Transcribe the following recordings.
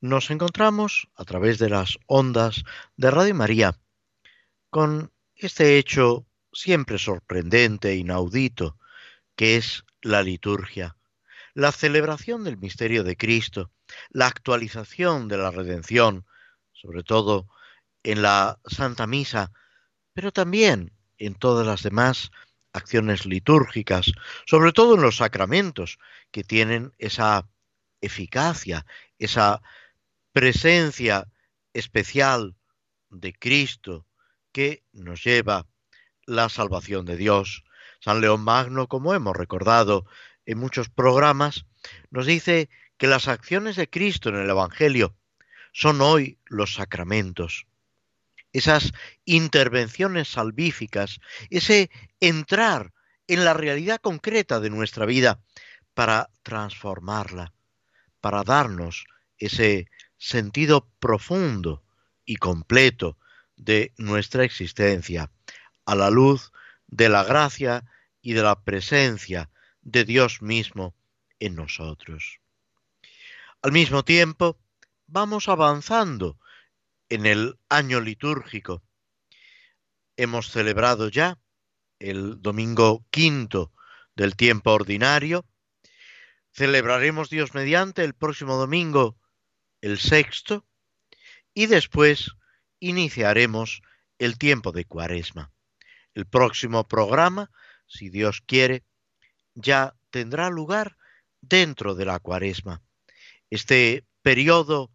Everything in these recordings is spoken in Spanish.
nos encontramos a través de las ondas de Radio María con este hecho siempre sorprendente, inaudito, que es la liturgia, la celebración del misterio de Cristo, la actualización de la redención, sobre todo en la Santa Misa, pero también en todas las demás acciones litúrgicas, sobre todo en los sacramentos, que tienen esa eficacia, esa presencia especial de Cristo que nos lleva la salvación de Dios. San León Magno, como hemos recordado en muchos programas, nos dice que las acciones de Cristo en el Evangelio son hoy los sacramentos. Esas intervenciones salvíficas, ese entrar en la realidad concreta de nuestra vida para transformarla, para darnos ese sentido profundo y completo de nuestra existencia, a la luz de la gracia y de la presencia de Dios mismo en nosotros. Al mismo tiempo, vamos avanzando en el año litúrgico. Hemos celebrado ya el domingo quinto del tiempo ordinario. Celebraremos Dios mediante el próximo domingo el sexto, y después iniciaremos el tiempo de cuaresma. El próximo programa, si Dios quiere, ya tendrá lugar dentro de la cuaresma. Este periodo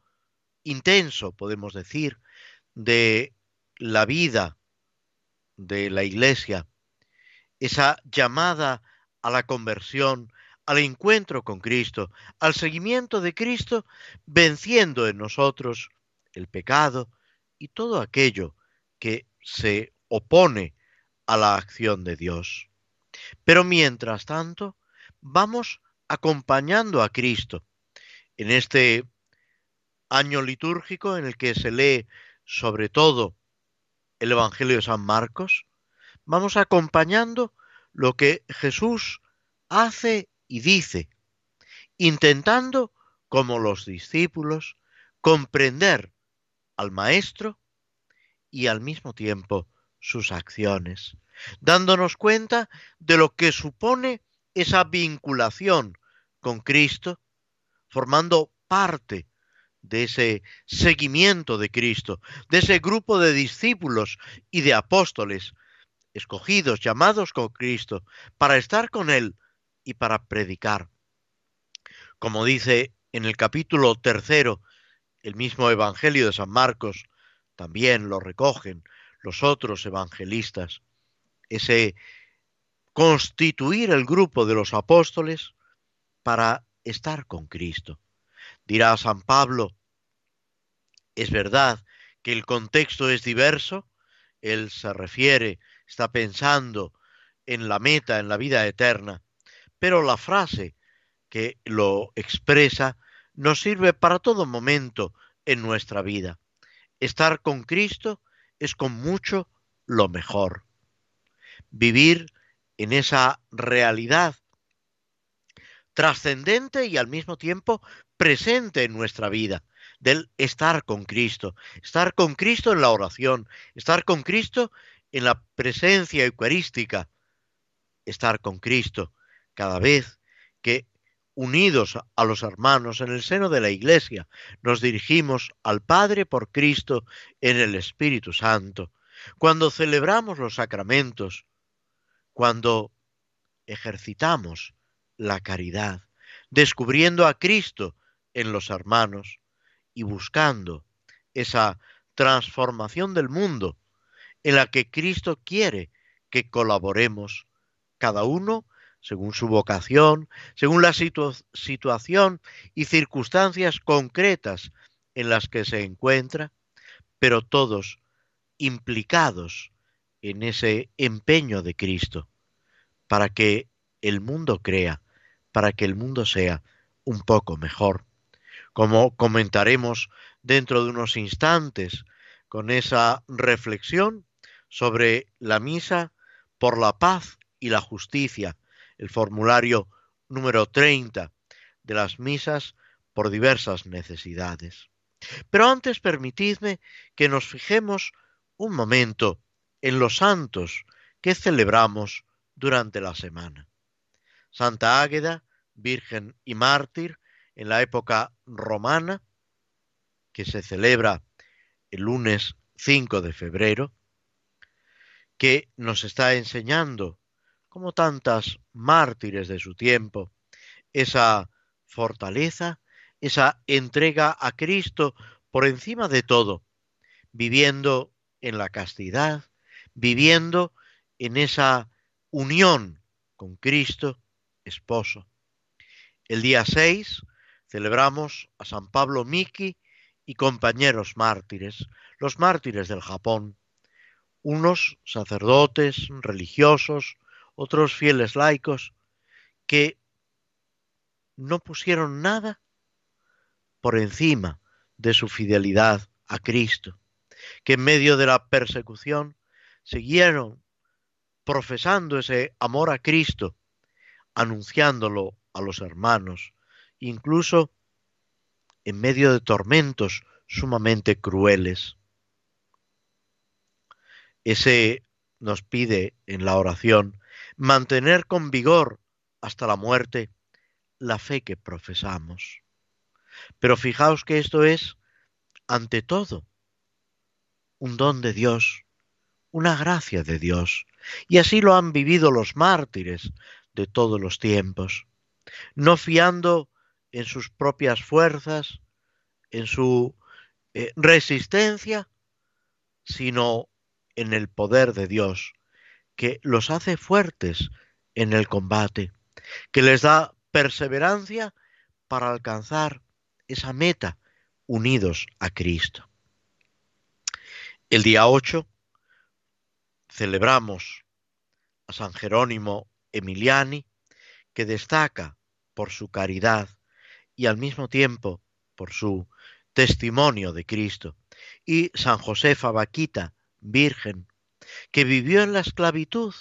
intenso, podemos decir, de la vida de la Iglesia, esa llamada a la conversión al encuentro con Cristo, al seguimiento de Cristo, venciendo en nosotros el pecado y todo aquello que se opone a la acción de Dios. Pero mientras tanto, vamos acompañando a Cristo en este año litúrgico en el que se lee sobre todo el Evangelio de San Marcos, vamos acompañando lo que Jesús hace y dice, intentando, como los discípulos, comprender al Maestro y al mismo tiempo sus acciones, dándonos cuenta de lo que supone esa vinculación con Cristo, formando parte de ese seguimiento de Cristo, de ese grupo de discípulos y de apóstoles escogidos, llamados con Cristo, para estar con Él y para predicar. Como dice en el capítulo tercero, el mismo Evangelio de San Marcos, también lo recogen los otros evangelistas, ese constituir el grupo de los apóstoles para estar con Cristo. Dirá San Pablo, es verdad que el contexto es diverso, él se refiere, está pensando en la meta, en la vida eterna, pero la frase que lo expresa nos sirve para todo momento en nuestra vida. Estar con Cristo es con mucho lo mejor. Vivir en esa realidad trascendente y al mismo tiempo presente en nuestra vida, del estar con Cristo, estar con Cristo en la oración, estar con Cristo en la presencia eucarística, estar con Cristo cada vez que unidos a los hermanos en el seno de la Iglesia, nos dirigimos al Padre por Cristo en el Espíritu Santo, cuando celebramos los sacramentos, cuando ejercitamos la caridad, descubriendo a Cristo en los hermanos y buscando esa transformación del mundo en la que Cristo quiere que colaboremos cada uno según su vocación, según la situación y circunstancias concretas en las que se encuentra, pero todos implicados en ese empeño de Cristo para que el mundo crea, para que el mundo sea un poco mejor. Como comentaremos dentro de unos instantes con esa reflexión sobre la misa por la paz y la justicia, el formulario número 30 de las misas por diversas necesidades. Pero antes permitidme que nos fijemos un momento en los santos que celebramos durante la semana. Santa Águeda, Virgen y Mártir, en la época romana, que se celebra el lunes 5 de febrero, que nos está enseñando, como tantas mártires de su tiempo, esa fortaleza, esa entrega a Cristo por encima de todo, viviendo en la castidad, viviendo en esa unión con Cristo, esposo. El día 6 celebramos a San Pablo Miki y compañeros mártires, los mártires del Japón, unos sacerdotes religiosos, otros fieles laicos, que no pusieron nada por encima de su fidelidad a Cristo, que en medio de la persecución siguieron profesando ese amor a Cristo, anunciándolo a los hermanos, incluso en medio de tormentos sumamente crueles. Ese nos pide en la oración mantener con vigor hasta la muerte la fe que profesamos. Pero fijaos que esto es, ante todo, un don de Dios, una gracia de Dios. Y así lo han vivido los mártires de todos los tiempos, no fiando en sus propias fuerzas, en su eh, resistencia, sino en el poder de Dios, que los hace fuertes en el combate, que les da perseverancia para alcanzar esa meta unidos a Cristo. El día 8 celebramos a San Jerónimo Emiliani, que destaca por su caridad y al mismo tiempo por su testimonio de Cristo, y San Josefa Vaquita, virgen, que vivió en la esclavitud,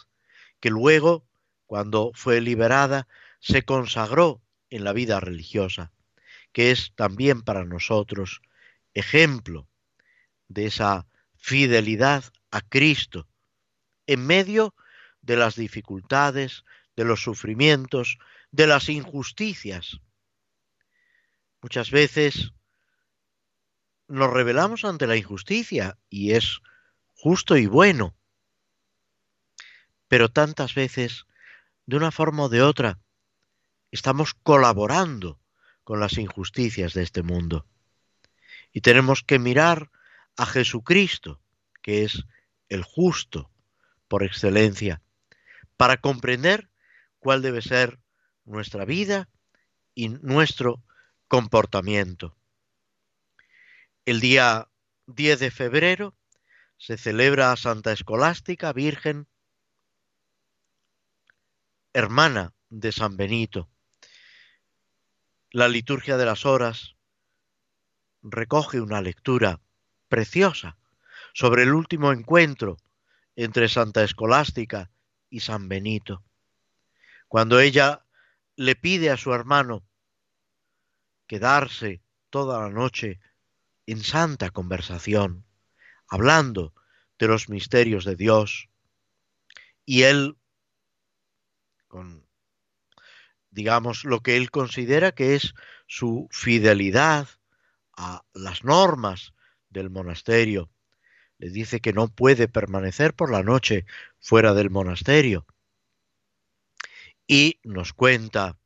que luego, cuando fue liberada, se consagró en la vida religiosa, que es también para nosotros ejemplo de esa fidelidad a Cristo en medio de las dificultades, de los sufrimientos, de las injusticias. Muchas veces nos rebelamos ante la injusticia y es justo y bueno, pero tantas veces, de una forma o de otra, estamos colaborando con las injusticias de este mundo. Y tenemos que mirar a Jesucristo, que es el justo por excelencia, para comprender cuál debe ser nuestra vida y nuestro comportamiento. El día 10 de febrero se celebra a Santa Escolástica, Virgen, hermana de San Benito. La liturgia de las horas recoge una lectura preciosa sobre el último encuentro entre Santa Escolástica y San Benito, cuando ella le pide a su hermano quedarse toda la noche en santa conversación, hablando de los misterios de Dios, y él, con digamos, lo que él considera que es su fidelidad a las normas del monasterio. Le dice que no puede permanecer por la noche fuera del monasterio. Y nos cuenta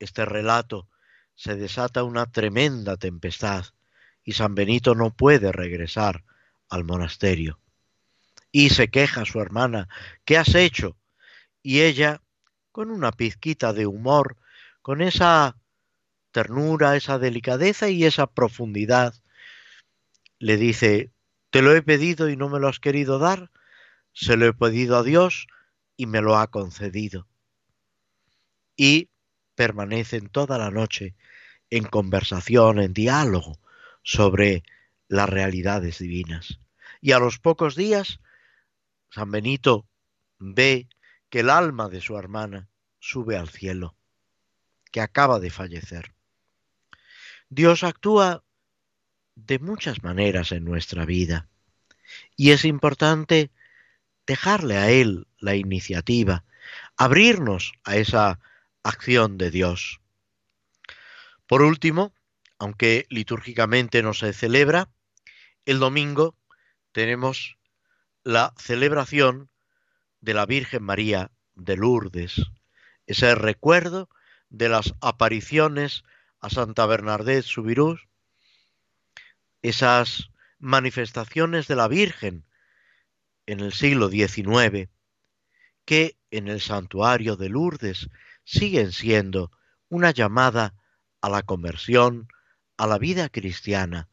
este relato, se desata una tremenda tempestad y San Benito no puede regresar al monasterio. Y se queja su hermana, ¿qué has hecho? Y ella con una pizquita de humor, con esa ternura, esa delicadeza y esa profundidad, le dice, Te lo he pedido y no me lo has querido dar, se lo he pedido a Dios y me lo ha concedido. Y permanecen toda la noche en conversación, en diálogo sobre las realidades divinas. Y a los pocos días, San Benito ve que el alma de su hermana sube al cielo, que acaba de fallecer. Dios actúa de muchas maneras en nuestra vida y es importante dejarle a Él la iniciativa, abrirnos a esa acción de Dios. Por último, aunque litúrgicamente no se celebra, el domingo tenemos la celebración de la Virgen María de Lourdes, ese recuerdo de las apariciones a Santa Bernadette Subirús, esas manifestaciones de la Virgen en el siglo XIX, que en el santuario de Lourdes siguen siendo una llamada a la conversión, a la vida cristiana,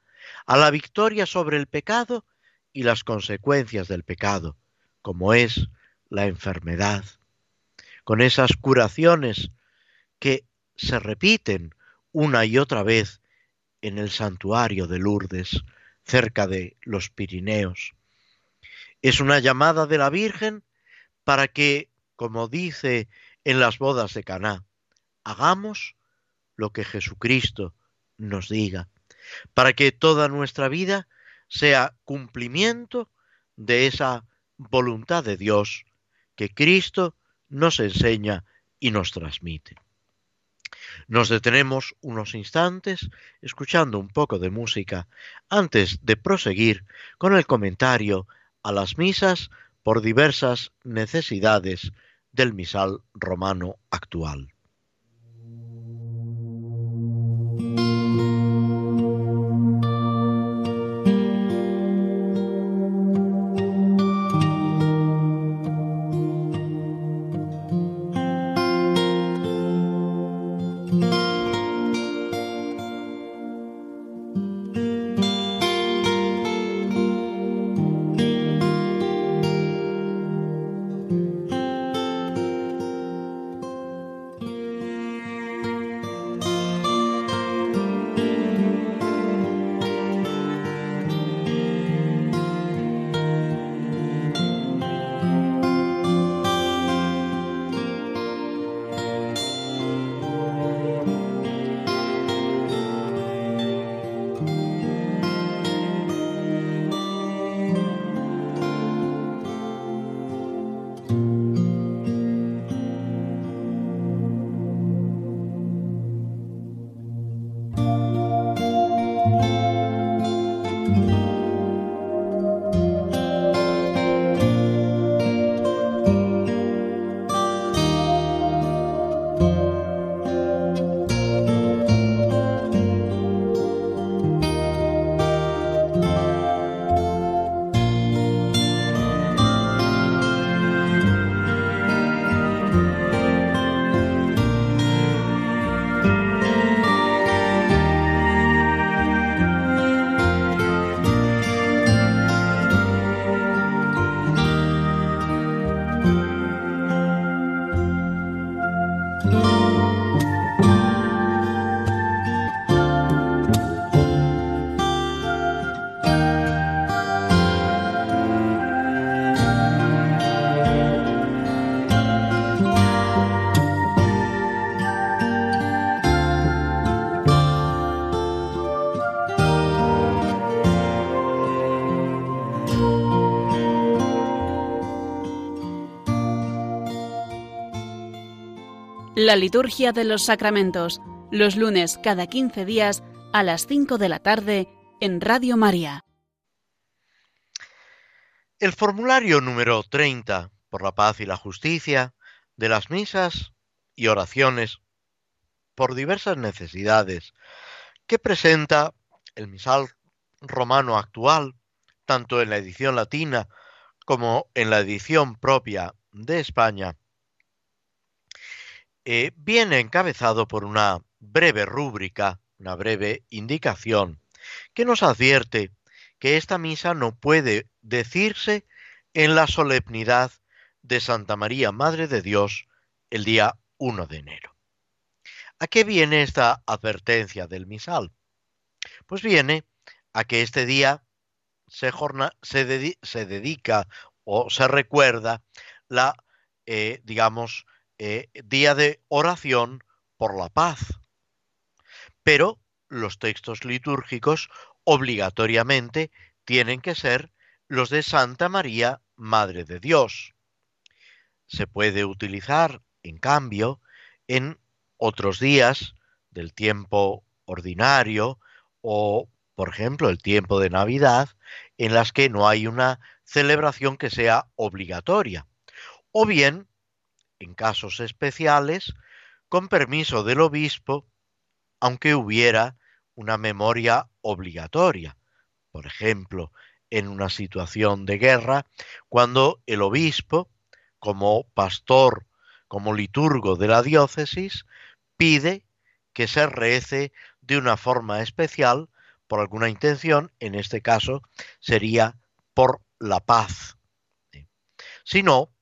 a la victoria sobre el pecado y las consecuencias del pecado, como es la enfermedad, con esas curaciones que se repiten una y otra vez en el santuario de Lourdes, cerca de los Pirineos. Es una llamada de la Virgen para que, como dice en las bodas de Caná, hagamos lo que Jesucristo nos diga, para que toda nuestra vida sea cumplimiento de esa voluntad de Dios que Cristo nos enseña y nos transmite. Nos detenemos unos instantes escuchando un poco de música antes de proseguir con el comentario a las misas por diversas necesidades del misal romano actual. La liturgia de los sacramentos, los lunes cada 15 días a las 5 de la tarde en Radio María. El formulario número 30 por la paz y la justicia de las misas y oraciones por diversas necesidades que presenta el misal romano actual, tanto en la edición latina como en la edición propia de España, eh, viene encabezado por una breve rúbrica, una breve indicación, que nos advierte que esta misa no puede decirse en la solemnidad de Santa María, Madre de Dios, el día 1 de enero. ¿A qué viene esta advertencia del misal? Pues viene a que este día se, se, dedica o se recuerda la, eh, digamos, eh, día de oración por la paz. Pero los textos litúrgicos obligatoriamente tienen que ser los de Santa María, Madre de Dios. Se puede utilizar, en cambio, en otros días del tiempo ordinario o, por ejemplo, el tiempo de Navidad, en las que no hay una celebración que sea obligatoria. O bien, en casos especiales, con permiso del obispo, aunque hubiera una memoria obligatoria. Por ejemplo, en una situación de guerra, cuando el obispo, como pastor, como liturgo de la diócesis, pide que se rece de una forma especial por alguna intención, en este caso sería por la paz. Si no,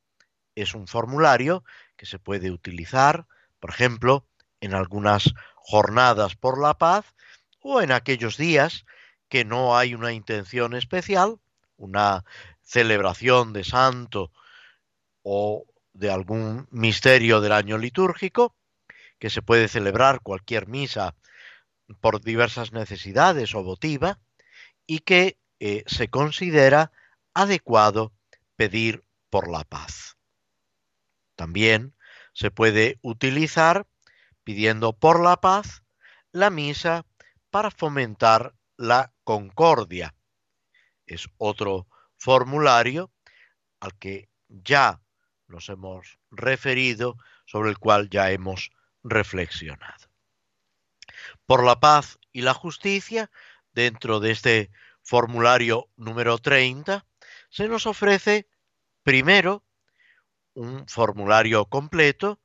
es un formulario que se puede utilizar, por ejemplo, en algunas jornadas por la paz o en aquellos días que no hay una intención especial, una celebración de santo o de algún misterio del año litúrgico, que se puede celebrar cualquier misa por diversas necesidades o votiva, y que eh, se considera adecuado pedir por la paz. También se puede utilizar, pidiendo por la paz, la misa para fomentar la concordia. Es otro formulario al que ya nos hemos referido, sobre el cual ya hemos reflexionado. Por la paz y la justicia, dentro de este formulario número 30, se nos ofrece primero un formulario completo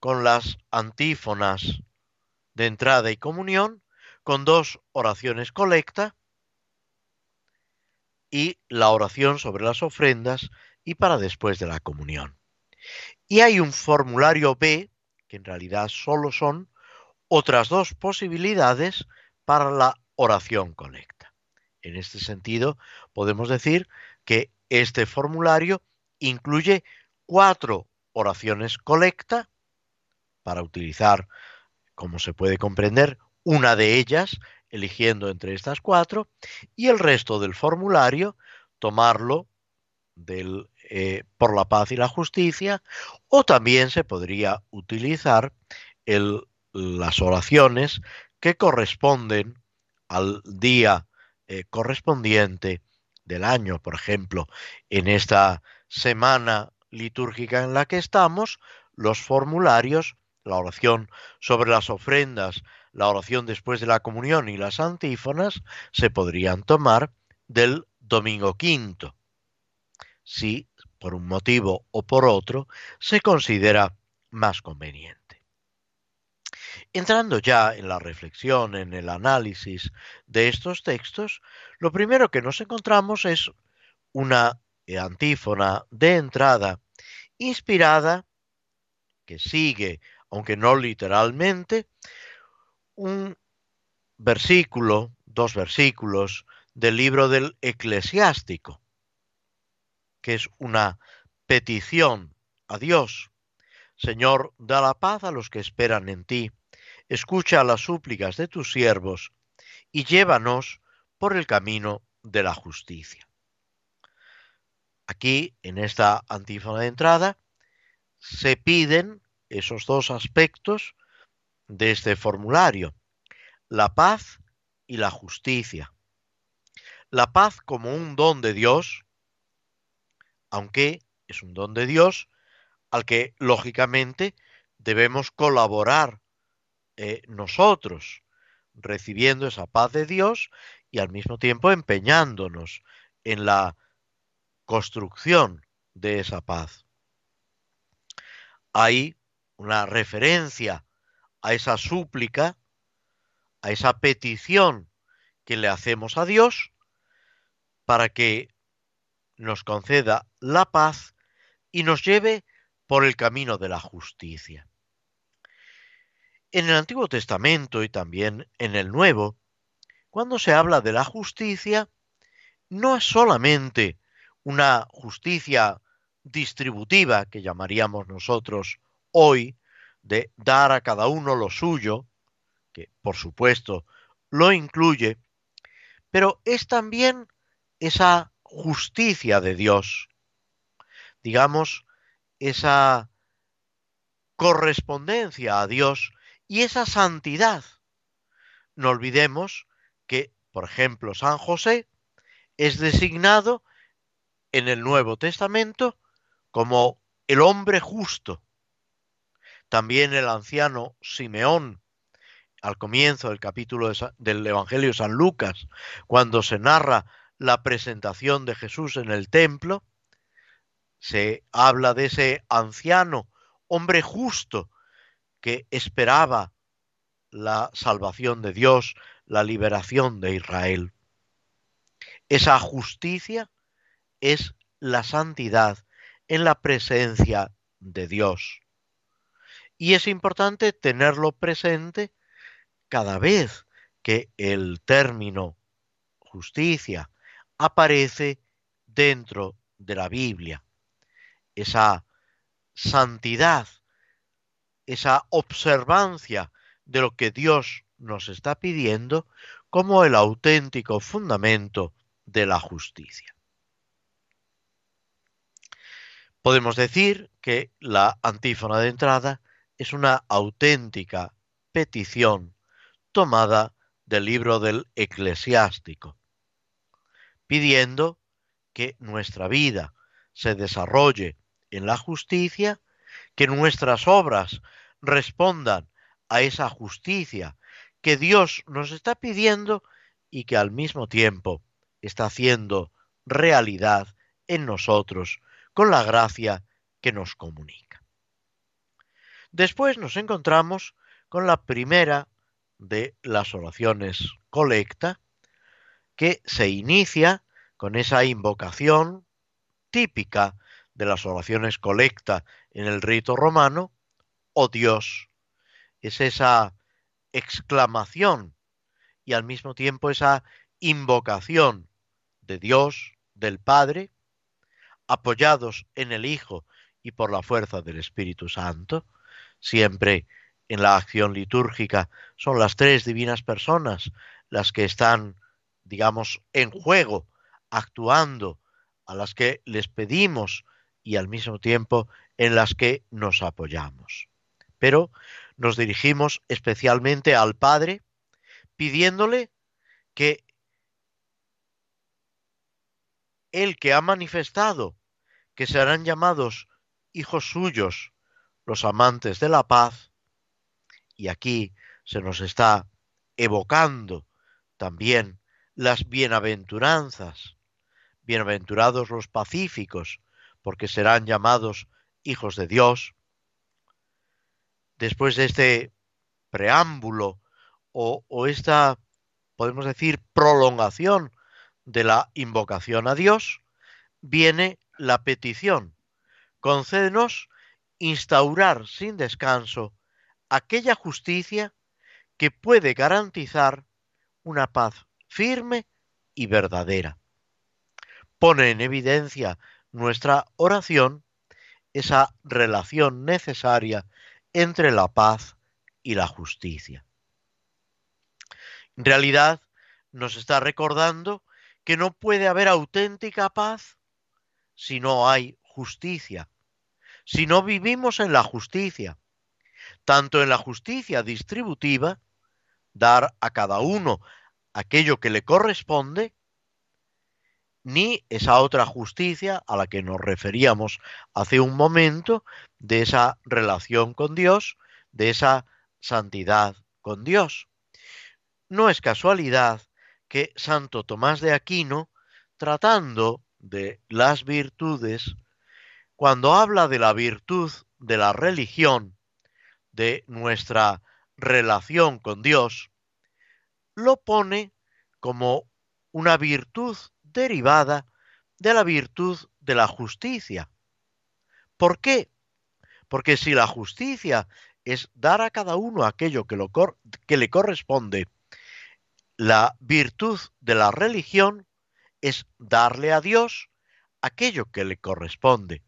con las antífonas de entrada y comunión con dos oraciones colecta y la oración sobre las ofrendas y para después de la comunión. Y hay un formulario B, que en realidad solo son otras dos posibilidades para la oración colecta. En este sentido, podemos decir que este formulario incluye cuatro oraciones colecta para utilizar, como se puede comprender, una de ellas, eligiendo entre estas cuatro, y el resto del formulario tomarlo del, eh, por la paz y la justicia, o también se podría utilizar el, las oraciones que corresponden al día eh, correspondiente del año. Por ejemplo, en esta semana litúrgica en la que estamos, los formularios, la oración sobre las ofrendas, la oración después de la comunión y las antífonas se podrían tomar del domingo quinto, si por un motivo o por otro se considera más conveniente. Entrando ya en la reflexión, en el análisis de estos textos, lo primero que nos encontramos es una antífona de entrada inspirada que sigue, aunque no literalmente, un versículo, dos versículos del libro del eclesiástico, que es una petición a Dios. Señor, da la paz a los que esperan en ti, escucha las súplicas de tus siervos y llévanos por el camino de la justicia. Aquí, en esta antífona de entrada, se piden esos dos aspectos de este formulario, la paz y la justicia. La paz como un don de Dios, aunque es un don de Dios al que lógicamente debemos colaborar eh, nosotros, recibiendo esa paz de Dios y al mismo tiempo empeñándonos en la construcción de esa paz. Hay una referencia a esa súplica, a esa petición que le hacemos a Dios, para que nos conceda la paz y nos lleve por el camino de la justicia. En el Antiguo Testamento y también en el Nuevo, cuando se habla de la justicia, no es solamente una justicia distributiva que llamaríamos nosotros hoy, de dar a cada uno lo suyo, que por supuesto lo incluye, pero es también esa justicia de Dios, digamos, esa correspondencia a Dios y esa santidad. No olvidemos que, por ejemplo, San José es designado en el Nuevo Testamento como el hombre justo. También el anciano Simeón, al comienzo del capítulo del Evangelio de San Lucas, cuando se narra la presentación de Jesús en el templo, se habla de ese anciano, hombre justo, que esperaba la salvación de Dios, la liberación de Israel. Esa justicia es la santidad en la presencia de Dios. Y es importante tenerlo presente cada vez que el término justicia aparece dentro de la Biblia. Esa santidad, esa observancia de lo que Dios nos está pidiendo como el auténtico fundamento de la justicia. Podemos decir que la antífona de entrada es una auténtica petición tomada del libro del eclesiástico, pidiendo que nuestra vida se desarrolle en la justicia, que nuestras obras respondan a esa justicia que Dios nos está pidiendo y que al mismo tiempo está haciendo realidad en nosotros con la gracia que nos comunica. Después nos encontramos con la primera de las oraciones colecta, que se inicia con esa invocación típica de las oraciones colecta en el rito romano, oh Dios, es esa exclamación y al mismo tiempo esa invocación de Dios, del Padre, apoyados en el Hijo y por la fuerza del Espíritu Santo, siempre en la acción litúrgica son las tres divinas personas las que están, digamos, en juego, actuando, a las que les pedimos y al mismo tiempo en las que nos apoyamos. Pero nos dirigimos especialmente al Padre pidiéndole que el que ha manifestado que serán llamados hijos suyos los amantes de la paz, y aquí se nos está evocando también las bienaventuranzas, bienaventurados los pacíficos, porque serán llamados hijos de Dios, después de este preámbulo o, esta, podemos decir, prolongación de la invocación a Dios, viene la petición. Concédenos instaurar sin descanso aquella justicia que puede garantizar una paz firme y verdadera. Pone en evidencia nuestra oración esa relación necesaria entre la paz y la justicia. En realidad, nos está recordando que no puede haber auténtica paz si no hay justicia, si no vivimos en la justicia, tanto en la justicia distributiva, dar a cada uno aquello que le corresponde, ni esa otra justicia a la que nos referíamos hace un momento, de esa relación con Dios, de esa santidad con Dios. No es casualidad que Santo Tomás de Aquino, tratando de las virtudes, cuando habla de la virtud de la religión, de nuestra relación con Dios, lo pone como una virtud derivada de la virtud de la justicia. ¿Por qué? Porque si la justicia es dar a cada uno aquello que, que le corresponde, la virtud de la religión es darle a Dios aquello que le corresponde.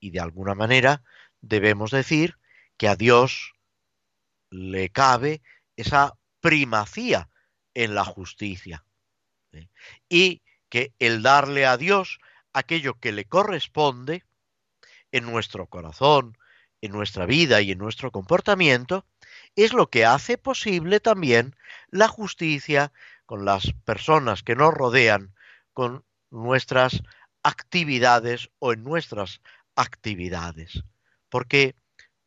Y de alguna manera debemos decir que a Dios le cabe esa primacía en la justicia. Y que el darle a Dios aquello que le corresponde en nuestro corazón, en nuestra vida y en nuestro comportamiento, es lo que hace posible también la justicia con las personas que nos rodean, con nuestras actividades o en nuestras actividades, porque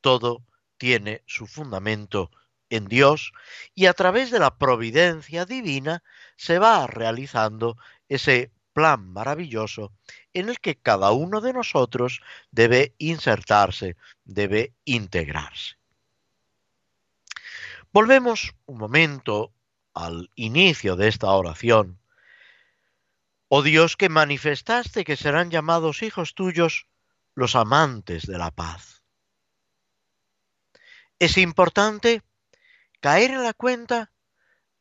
todo tiene su fundamento en Dios y a través de la providencia divina se va realizando ese plan maravilloso en el que cada uno de nosotros debe insertarse, debe integrarse. Volvemos un momento al inicio de esta oración. Oh Dios que manifestaste que serán llamados hijos tuyos los amantes de la paz. Es importante caer en la cuenta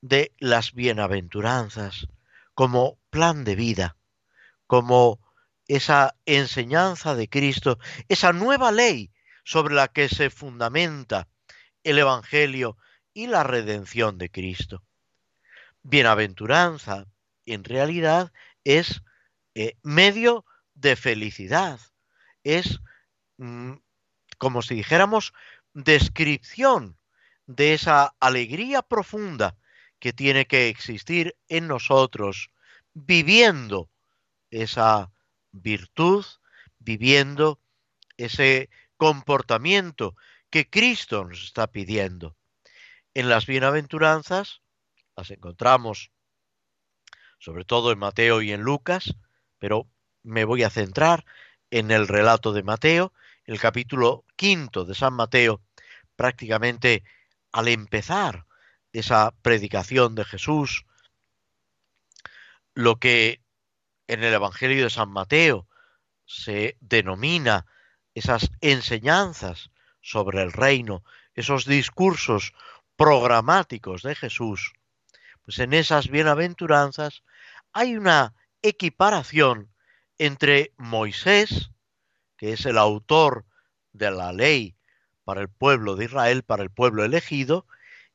de las bienaventuranzas como plan de vida, como esa enseñanza de Cristo, esa nueva ley sobre la que se fundamenta el Evangelio y la redención de Cristo. Bienaventuranza, en realidad, es eh, medio de felicidad, es, mm, como si dijéramos, descripción de esa alegría profunda que tiene que existir en nosotros, viviendo esa virtud, viviendo ese comportamiento que Cristo nos está pidiendo. En las bienaventuranzas las encontramos sobre todo en Mateo y en Lucas, pero me voy a centrar en el relato de Mateo, el capítulo quinto de San Mateo, prácticamente al empezar esa predicación de Jesús, lo que en el Evangelio de San Mateo se denomina esas enseñanzas sobre el reino, esos discursos programáticos de Jesús, pues en esas bienaventuranzas hay una equiparación entre Moisés, que es el autor de la ley para el pueblo de Israel, para el pueblo elegido,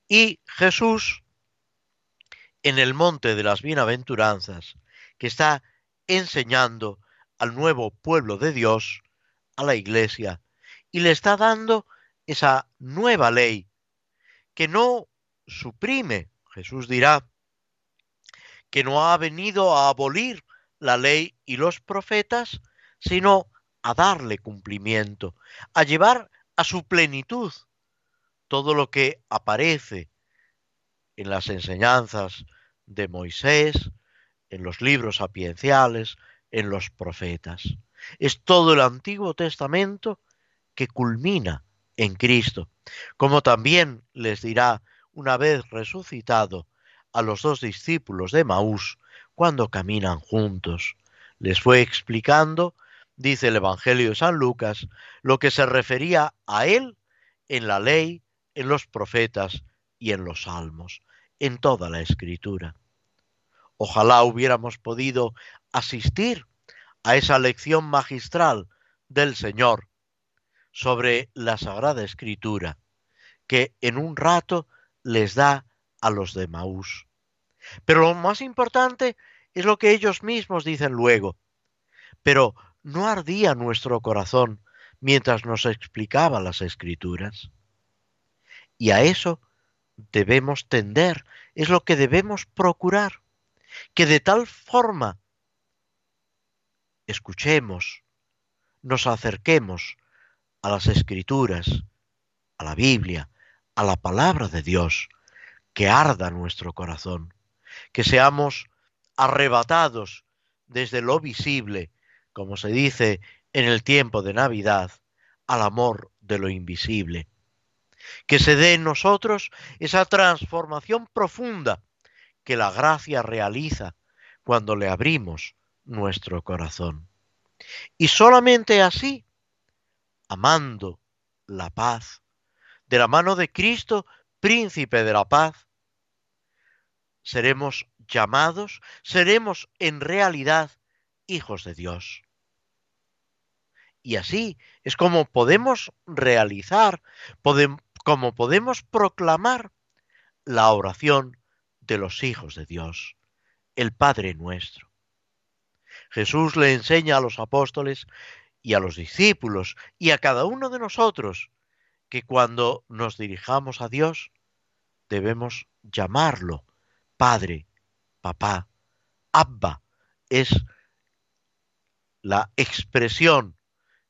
y Jesús en el monte de las bienaventuranzas, que está enseñando al nuevo pueblo de Dios, a la iglesia, y le está dando esa nueva ley que no suprime, Jesús dirá, que no ha venido a abolir la ley y los profetas, sino a darle cumplimiento, a llevar a su plenitud todo lo que aparece en las enseñanzas de Moisés, en los libros sapienciales, en los profetas. Es todo el Antiguo Testamento que culmina en Cristo, como también les dirá una vez resucitado a los dos discípulos de Maús cuando caminan juntos. Les fue explicando dice el Evangelio de San Lucas, lo que se refería a él en la ley, en los profetas y en los salmos, en toda la escritura. Ojalá hubiéramos podido asistir a esa lección magistral del Señor sobre la Sagrada Escritura, que en un rato les da a los de Maús. Pero lo más importante es lo que ellos mismos dicen luego. Pero ¿no ardía nuestro corazón mientras nos explicaba las escrituras? Y a eso debemos tender, es lo que debemos procurar, que de tal forma escuchemos, nos acerquemos a las escrituras, a la Biblia, a la palabra de Dios, que arda nuestro corazón, que seamos arrebatados desde lo visible como se dice en el tiempo de Navidad, al amor de lo invisible. Que se dé en nosotros esa transformación profunda que la gracia realiza cuando le abrimos nuestro corazón. Y solamente así, amando la paz, de la mano de Cristo, príncipe de la paz, seremos llamados, seremos en realidad hijos de Dios. Y así es como podemos realizar, como podemos proclamar la oración de los hijos de Dios, el Padre nuestro. Jesús le enseña a los apóstoles y a los discípulos y a cada uno de nosotros que cuando nos dirijamos a Dios debemos llamarlo Padre, Papá, Abba. Es la expresión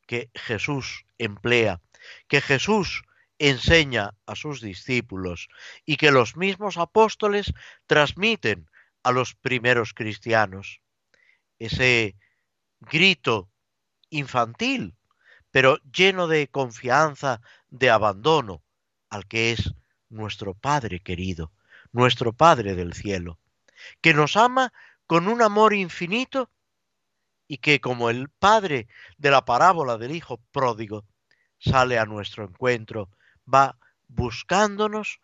que Jesús emplea, que Jesús enseña a sus discípulos y que los mismos apóstoles transmiten a los primeros cristianos. Ese grito infantil, pero lleno de confianza, de abandono al que es nuestro Padre querido, nuestro Padre del cielo, que nos ama con un amor infinito y que como el Padre de la parábola del Hijo pródigo sale a nuestro encuentro, va buscándonos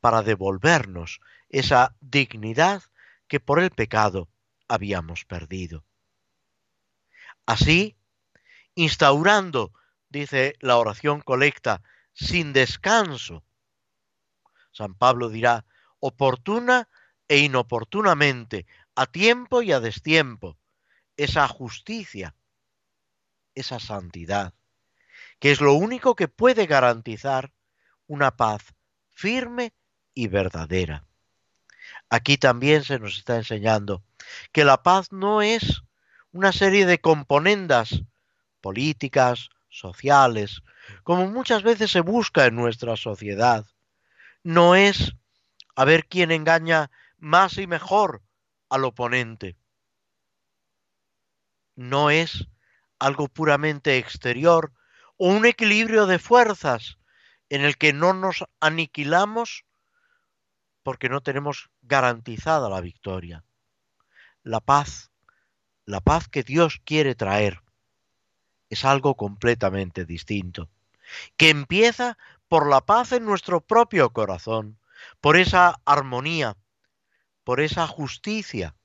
para devolvernos esa dignidad que por el pecado habíamos perdido. Así, instaurando, dice la oración colecta, sin descanso, San Pablo dirá, oportuna e inoportunamente, a tiempo y a destiempo, esa justicia, esa santidad, que es lo único que puede garantizar una paz firme y verdadera. Aquí también se nos está enseñando que la paz no es una serie de componendas políticas, sociales, como muchas veces se busca en nuestra sociedad. No es a ver quién engaña más y mejor al oponente no es algo puramente exterior o un equilibrio de fuerzas en el que no nos aniquilamos porque no tenemos garantizada la victoria. La paz, la paz que Dios quiere traer, es algo completamente distinto, que empieza por la paz en nuestro propio corazón, por esa armonía, por esa justicia,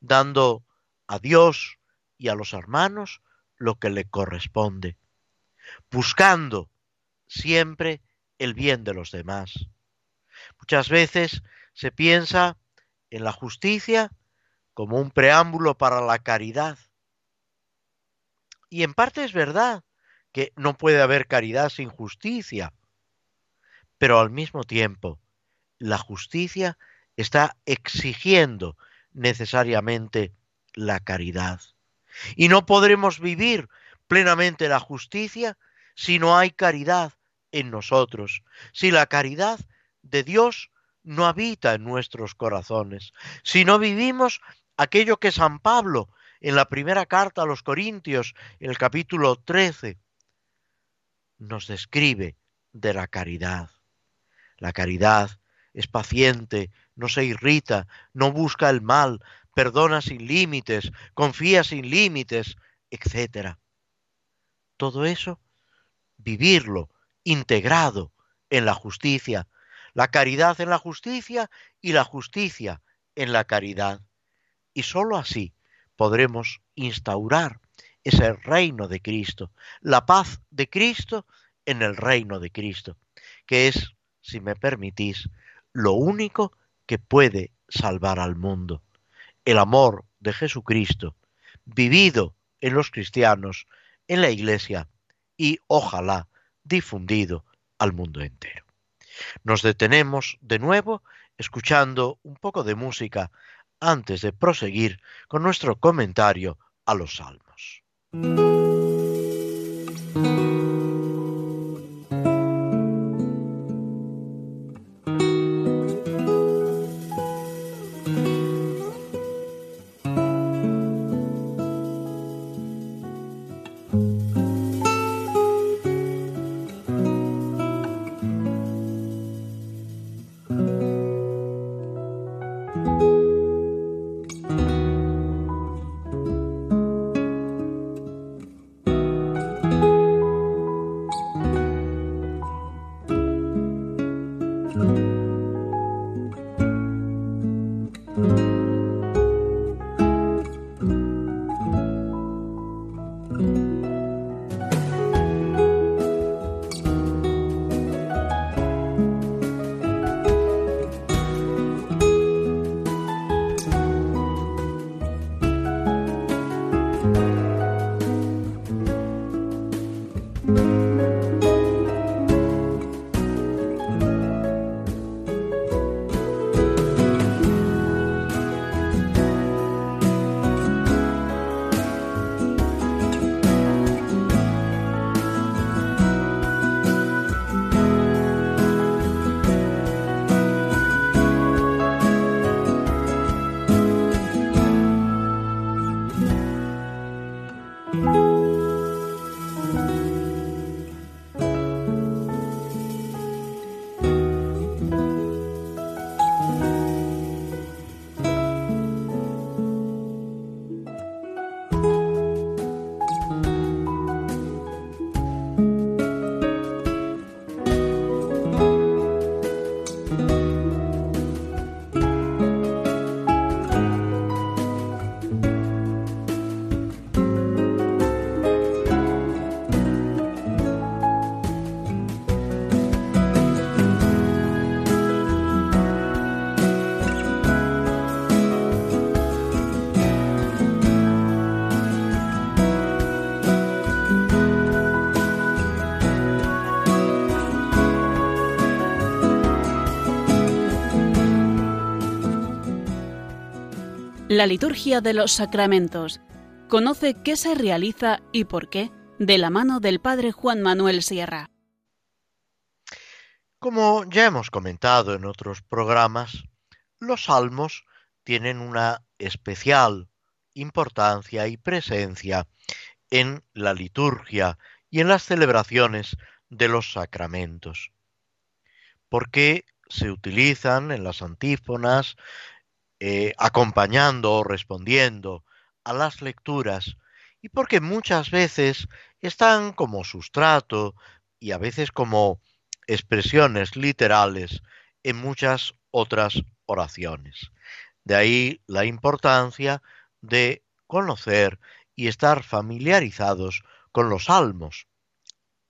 dando a Dios y a los hermanos lo que le corresponde, buscando siempre el bien de los demás. Muchas veces se piensa en la justicia como un preámbulo para la caridad. Y en parte es verdad que no puede haber caridad sin justicia, pero al mismo tiempo la justicia está exigiendo necesariamente la caridad. Y no podremos vivir plenamente la justicia si no hay caridad en nosotros, si la caridad de Dios no habita en nuestros corazones, si no vivimos aquello que San Pablo en la primera carta a los Corintios, en el capítulo 13, nos describe de la caridad. La caridad es paciente, no se irrita, no busca el mal, perdona sin límites, confía sin límites, etc. Todo eso, vivirlo integrado en la justicia, la caridad en la justicia y la justicia en la caridad. Y sólo así podremos instaurar ese reino de Cristo, la paz de Cristo en el reino de Cristo, que es, si me permitís, lo único que puede salvar al mundo el amor de Jesucristo vivido en los cristianos, en la iglesia y ojalá difundido al mundo entero. Nos detenemos de nuevo escuchando un poco de música antes de proseguir con nuestro comentario a los salmos. La liturgia de los sacramentos. Conoce qué se realiza y por qué de la mano del Padre Juan Manuel Sierra. Como ya hemos comentado en otros programas, los salmos tienen una especial importancia y presencia en la liturgia y en las celebraciones de los sacramentos, porque se utilizan en las antífonas, eh, acompañando o respondiendo a las lecturas y porque muchas veces están como sustrato y a veces como expresiones literales en muchas otras oraciones. De ahí la importancia de conocer y estar familiarizados con los salmos.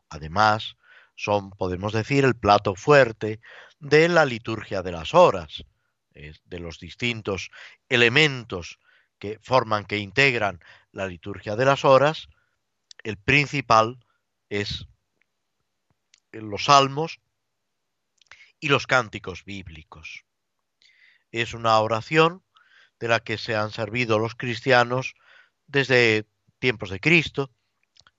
Además, son, podemos decir, el plato fuerte de la liturgia de las horas de los distintos elementos que forman, que integran la liturgia de las horas, el principal es los salmos y los cánticos bíblicos. Es una oración de la que se han servido los cristianos desde tiempos de Cristo,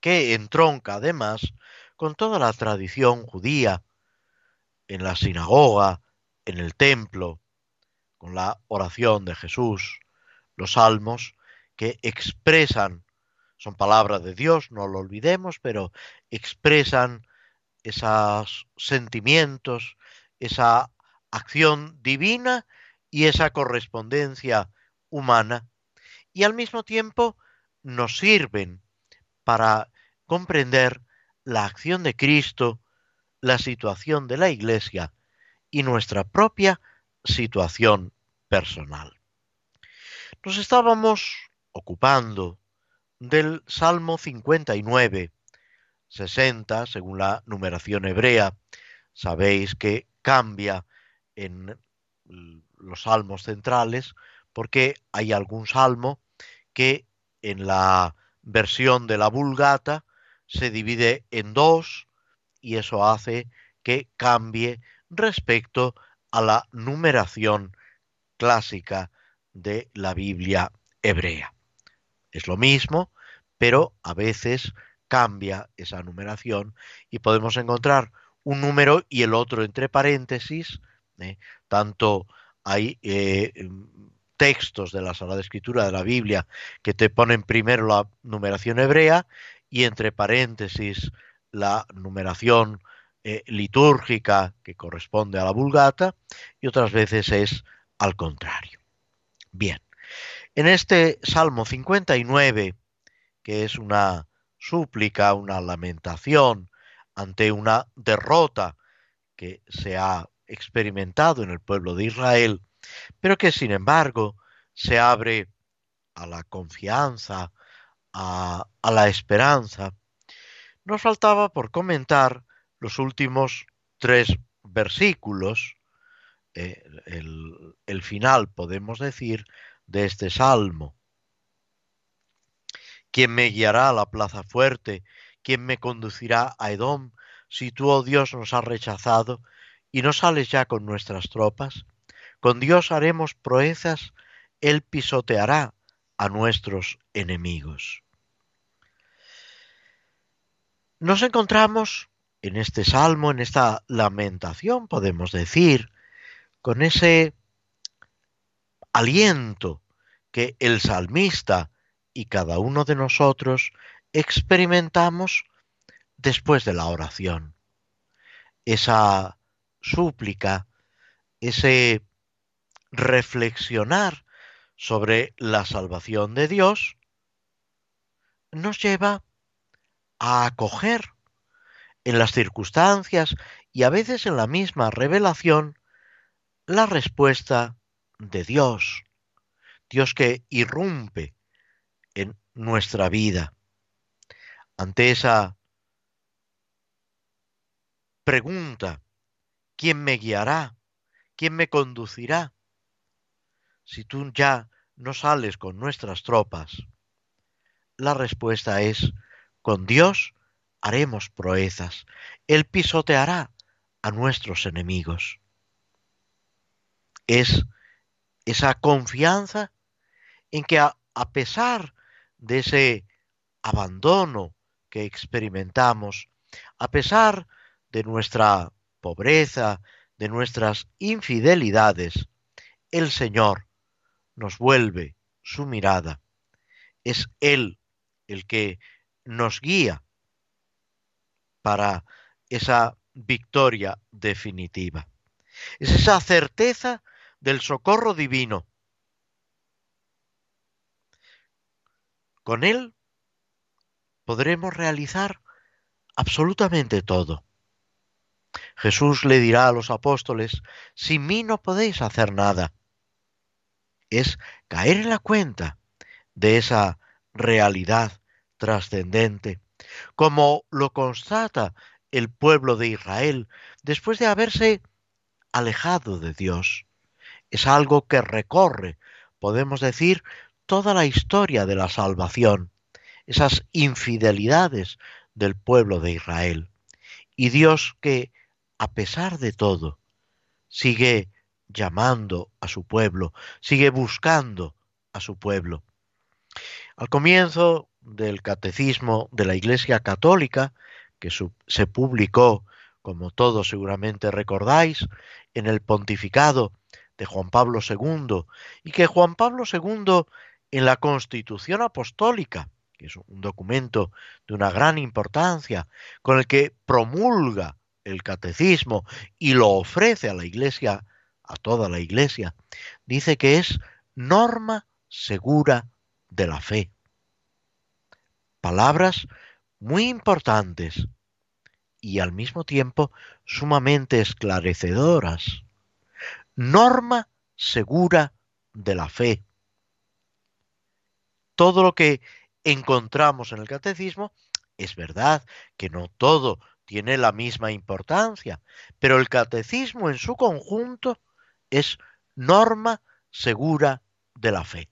que entronca además con toda la tradición judía en la sinagoga, en el templo, con la oración de Jesús, los salmos que expresan, son palabras de Dios, no lo olvidemos, pero expresan esos sentimientos, esa acción divina y esa correspondencia humana, y al mismo tiempo nos sirven para comprender la acción de Cristo, la situación de la Iglesia y nuestra propia situación personal. Nos estábamos ocupando del Salmo 59, 60, según la numeración hebrea. Sabéis que cambia en los salmos centrales porque hay algún salmo que en la versión de la Vulgata se divide en dos y eso hace que cambie respecto a la numeración clásica de la Biblia hebrea. Es lo mismo, pero a veces cambia esa numeración y podemos encontrar un número y el otro entre paréntesis. ¿eh? Tanto hay eh, textos de la Sagrada Escritura de la Biblia que te ponen primero la numeración hebrea y entre paréntesis la numeración eh, litúrgica que corresponde a la vulgata y otras veces es al contrario. Bien, en este Salmo 59, que es una súplica, una lamentación ante una derrota que se ha experimentado en el pueblo de Israel, pero que sin embargo se abre a la confianza, a, la esperanza. Nos faltaba por comentar los últimos tres versículos, eh, el, el final, podemos decir, de este salmo. ¿Quién me guiará a la plaza fuerte? ¿Quién me conducirá a Edom? Si tú, oh Dios, nos has rechazado y no sales ya con nuestras tropas, con Dios haremos proezas, Él pisoteará a nuestros enemigos. Nos encontramos en este salmo, en esta lamentación, podemos decir, con ese aliento que el salmista y cada uno de nosotros experimentamos después de la oración. Esa súplica, ese reflexionar sobre la salvación de Dios, nos lleva a acoger en las circunstancias y a veces en la misma revelación la respuesta de Dios, Dios que irrumpe en nuestra vida. Ante esa pregunta, ¿quién me guiará? ¿Quién me conducirá? Si tú ya no sales con nuestras tropas, la respuesta es, con Dios haremos proezas. Él pisoteará a nuestros enemigos. Es esa confianza en que a, a pesar de ese abandono que experimentamos, a pesar de nuestra pobreza, de nuestras infidelidades, el Señor nos vuelve su mirada. Es Él el que nos guía para esa victoria definitiva. Es esa certeza del socorro divino. Con Él podremos realizar absolutamente todo. Jesús le dirá a los apóstoles, sin mí no podéis hacer nada. Es caer en la cuenta de esa realidad trascendente, como lo constata el pueblo de Israel después de haberse alejado de Dios. Es algo que recorre, podemos decir, toda la historia de la salvación, esas infidelidades del pueblo de Israel. Y Dios que, a pesar de todo, sigue llamando a su pueblo, sigue buscando a su pueblo. Al comienzo del catecismo de la Iglesia Católica, que se publicó, como todos seguramente recordáis, en el pontificado de Juan Pablo II, y que Juan Pablo II en la Constitución Apostólica, que es un documento de una gran importancia, con el que promulga el catecismo y lo ofrece a la Iglesia, a toda la Iglesia, dice que es norma segura de la fe. Palabras muy importantes y al mismo tiempo sumamente esclarecedoras. Norma segura de la fe. Todo lo que encontramos en el catecismo es verdad que no todo tiene la misma importancia, pero el catecismo en su conjunto es norma segura de la fe.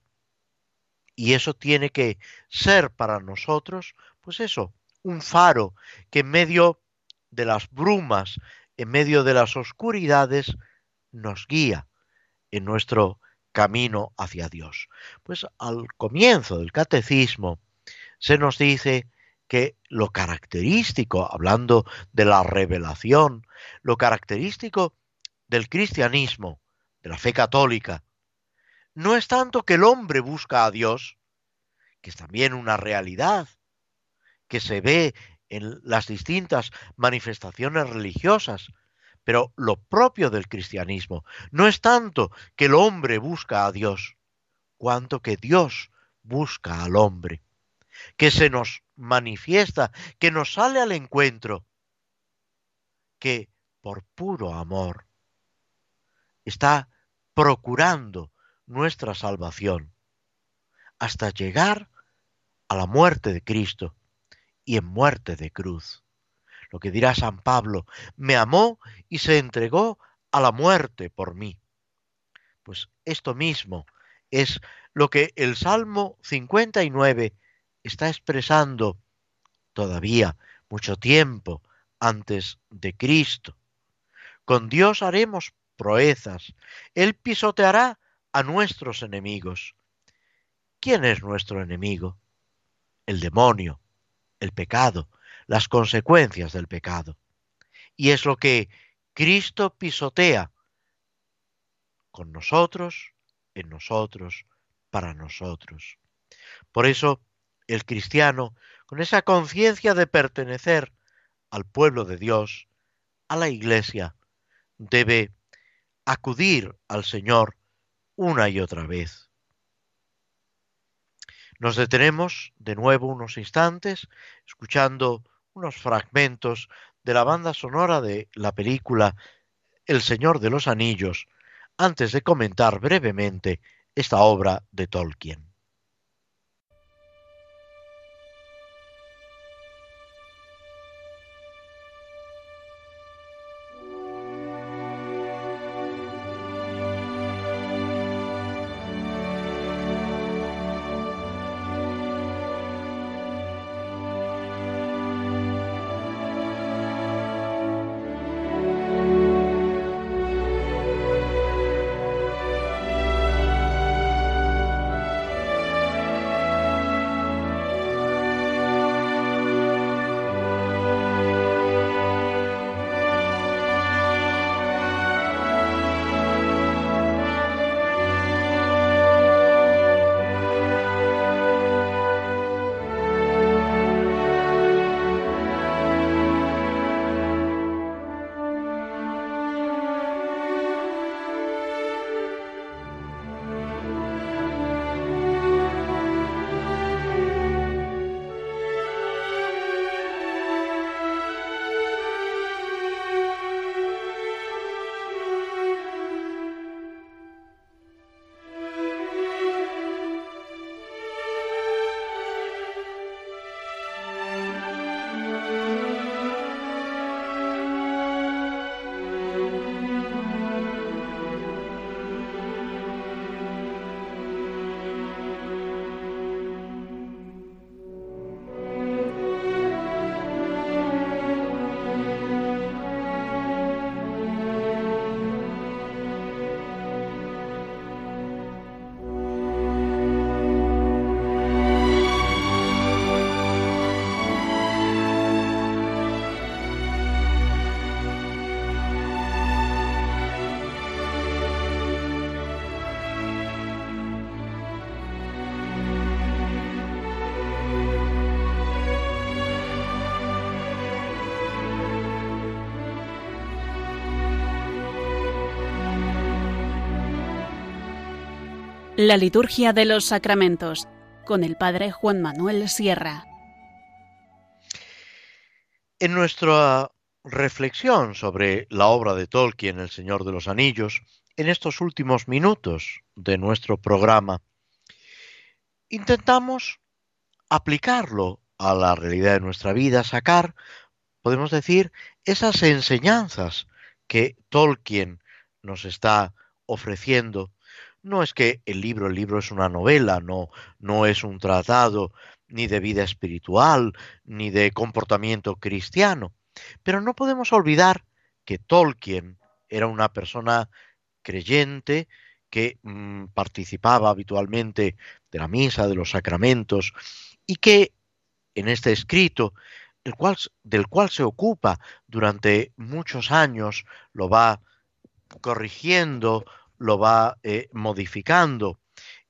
Y eso tiene que ser para nosotros, pues eso, un faro que en medio de las brumas, en medio de las oscuridades, nos guía en nuestro camino hacia Dios. Pues al comienzo del catecismo se nos dice que lo característico, hablando de la revelación, lo característico del cristianismo, de la fe católica, no es tanto que el hombre busca a Dios, que es también una realidad que se ve en las distintas manifestaciones religiosas, pero lo propio del cristianismo. No es tanto que el hombre busca a Dios, cuanto que Dios busca al hombre, que se nos manifiesta, que nos sale al encuentro, que por puro amor está procurando nuestra salvación hasta llegar a la muerte de Cristo y en muerte de cruz. Lo que dirá San Pablo, me amó y se entregó a la muerte por mí. Pues esto mismo es lo que el Salmo 59 está expresando todavía mucho tiempo antes de Cristo. Con Dios haremos proezas. Él pisoteará a nuestros enemigos. ¿Quién es nuestro enemigo? El demonio, el pecado, las consecuencias del pecado. Y es lo que Cristo pisotea con nosotros, en nosotros, para nosotros. Por eso el cristiano, con esa conciencia de pertenecer al pueblo de Dios, a la iglesia, debe acudir al Señor una y otra vez. Nos detenemos de nuevo unos instantes escuchando unos fragmentos de la banda sonora de la película El Señor de los Anillos antes de comentar brevemente esta obra de Tolkien. La liturgia de los sacramentos con el Padre Juan Manuel Sierra. En nuestra reflexión sobre la obra de Tolkien, El Señor de los Anillos, en estos últimos minutos de nuestro programa, intentamos aplicarlo a la realidad de nuestra vida, sacar, podemos decir, esas enseñanzas que Tolkien nos está ofreciendo no es que el libro, el libro es una novela, no, no es un tratado ni de vida espiritual, ni de comportamiento cristiano. Pero no podemos olvidar que Tolkien era una persona creyente que mm, participaba habitualmente de la misa, de los sacramentos, y que en este escrito, el cual, del cual se ocupa durante muchos años, lo va corrigiendo, lo va eh, modificando.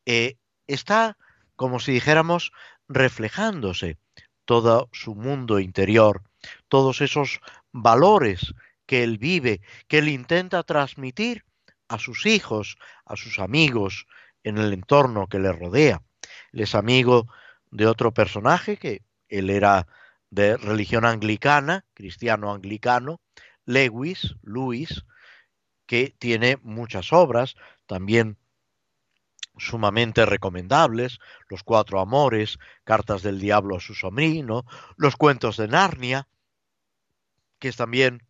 Eh, está, como si dijéramos, reflejándose todo su mundo interior, todos esos valores que él vive, que él intenta transmitir a sus hijos, a sus amigos, en el entorno que le rodea. Él es amigo de otro personaje que él era de religión anglicana, cristiano anglicano, Lewis, Luis, que tiene muchas obras, también sumamente recomendables, Los Cuatro Amores, Cartas del Diablo a su sobrino, Los Cuentos de Narnia, que es también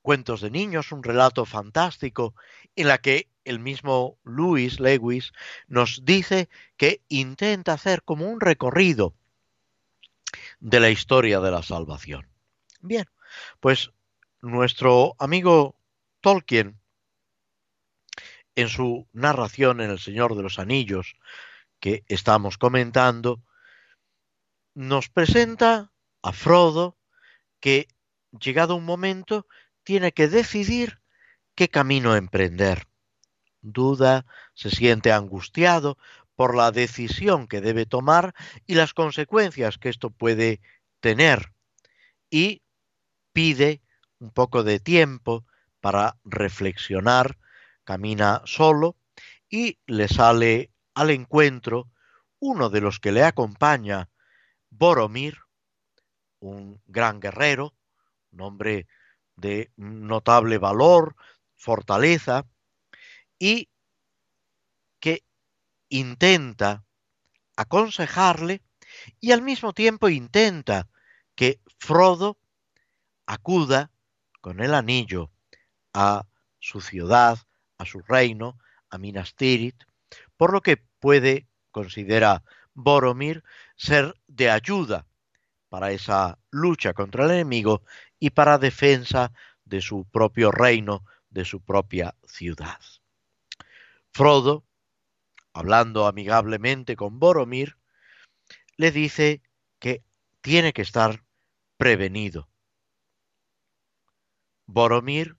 Cuentos de Niños, un relato fantástico en la que el mismo Louis Lewis nos dice que intenta hacer como un recorrido de la historia de la salvación. Bien, pues nuestro amigo Tolkien en su narración en El Señor de los Anillos que estamos comentando, nos presenta a Frodo que, llegado un momento, tiene que decidir qué camino emprender. Duda, se siente angustiado por la decisión que debe tomar y las consecuencias que esto puede tener y pide un poco de tiempo para reflexionar camina solo y le sale al encuentro uno de los que le acompaña, Boromir, un gran guerrero, un hombre de notable valor, fortaleza, y que intenta aconsejarle y al mismo tiempo intenta que Frodo acuda con el anillo a su ciudad, a su reino, a Minas Tirith, por lo que puede, considera Boromir, ser de ayuda para esa lucha contra el enemigo y para defensa de su propio reino, de su propia ciudad. Frodo, hablando amigablemente con Boromir, le dice que tiene que estar prevenido. Boromir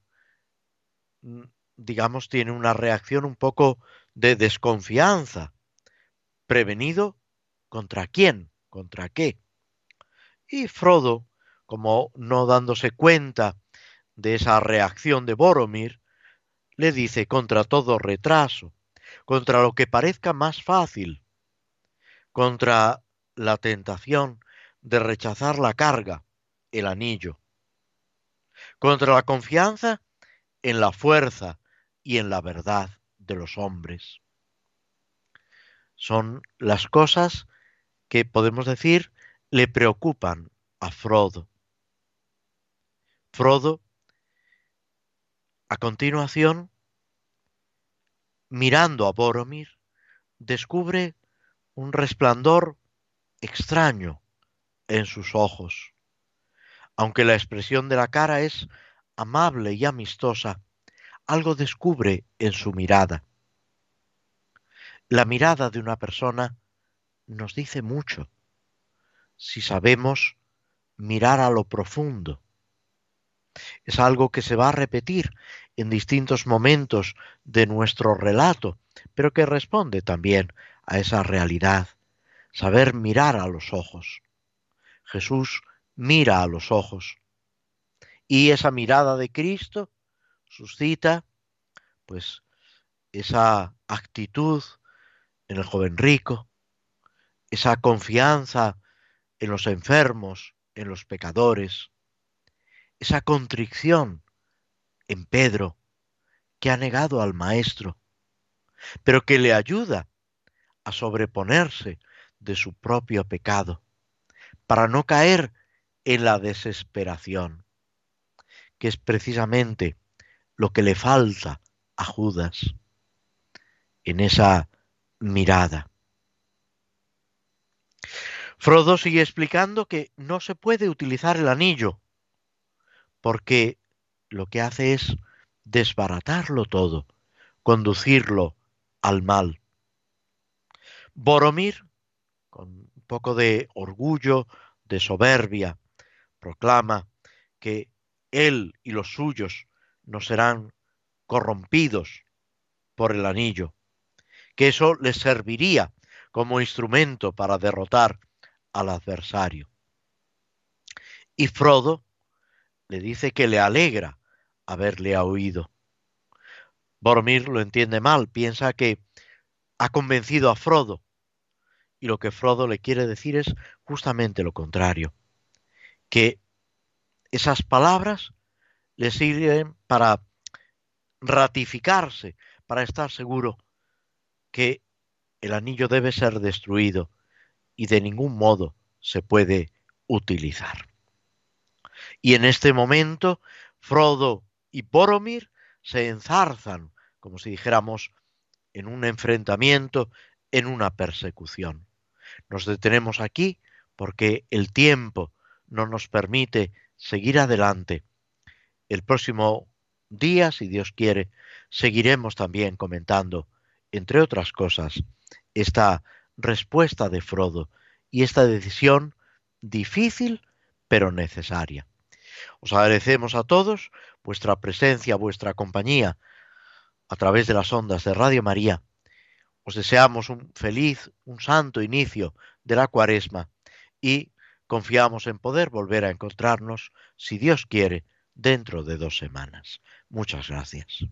digamos, tiene una reacción un poco de desconfianza. ¿Prevenido contra quién? ¿Contra qué? Y Frodo, como no dándose cuenta de esa reacción de Boromir, le dice contra todo retraso, contra lo que parezca más fácil, contra la tentación de rechazar la carga, el anillo, contra la confianza en la fuerza y en la verdad de los hombres. Son las cosas que podemos decir le preocupan a Frodo. Frodo, a continuación, mirando a Boromir, descubre un resplandor extraño en sus ojos. Aunque la expresión de la cara es amable y amistosa, algo descubre en su mirada. La mirada de una persona nos dice mucho si sabemos mirar a lo profundo. Es algo que se va a repetir en distintos momentos de nuestro relato, pero que responde también a esa realidad, saber mirar a los ojos. Jesús mira a los ojos. Y esa mirada de Cristo suscita pues esa actitud en el joven rico, esa confianza en los enfermos, en los pecadores, esa contrición en Pedro, que ha negado al Maestro, pero que le ayuda a sobreponerse de su propio pecado, para no caer en la desesperación, que es precisamente lo que le falta a Judas en esa mirada. Frodo sigue explicando que no se puede utilizar el anillo, porque lo que hace es desbaratarlo todo, conducirlo al mal. Boromir, con un poco de orgullo, de soberbia, proclama que él y los suyos no serán corrompidos por el anillo, que eso les serviría como instrumento para derrotar al adversario. Y Frodo le dice que le alegra haberle oído. Boromir lo entiende mal, piensa que ha convencido a Frodo, y lo que Frodo le quiere decir es justamente lo contrario, que esas palabras le sirven para ratificarse, para estar seguro que el anillo debe ser destruido y de ningún modo se puede utilizar. Y en este momento, Frodo y Boromir se enzarzan, como si dijéramos, en un enfrentamiento, en una persecución. Nos detenemos aquí porque el tiempo no nos permite seguir adelante. El próximo día, si Dios quiere, seguiremos también comentando, entre otras cosas, esta respuesta de Frodo y esta decisión difícil pero necesaria. Os agradecemos a todos vuestra presencia, vuestra compañía a través de las ondas de Radio María. Os deseamos un feliz, un santo inicio de la cuaresma y confiamos en poder volver a encontrarnos, si Dios quiere, dentro de dos semanas. Muchas gracias.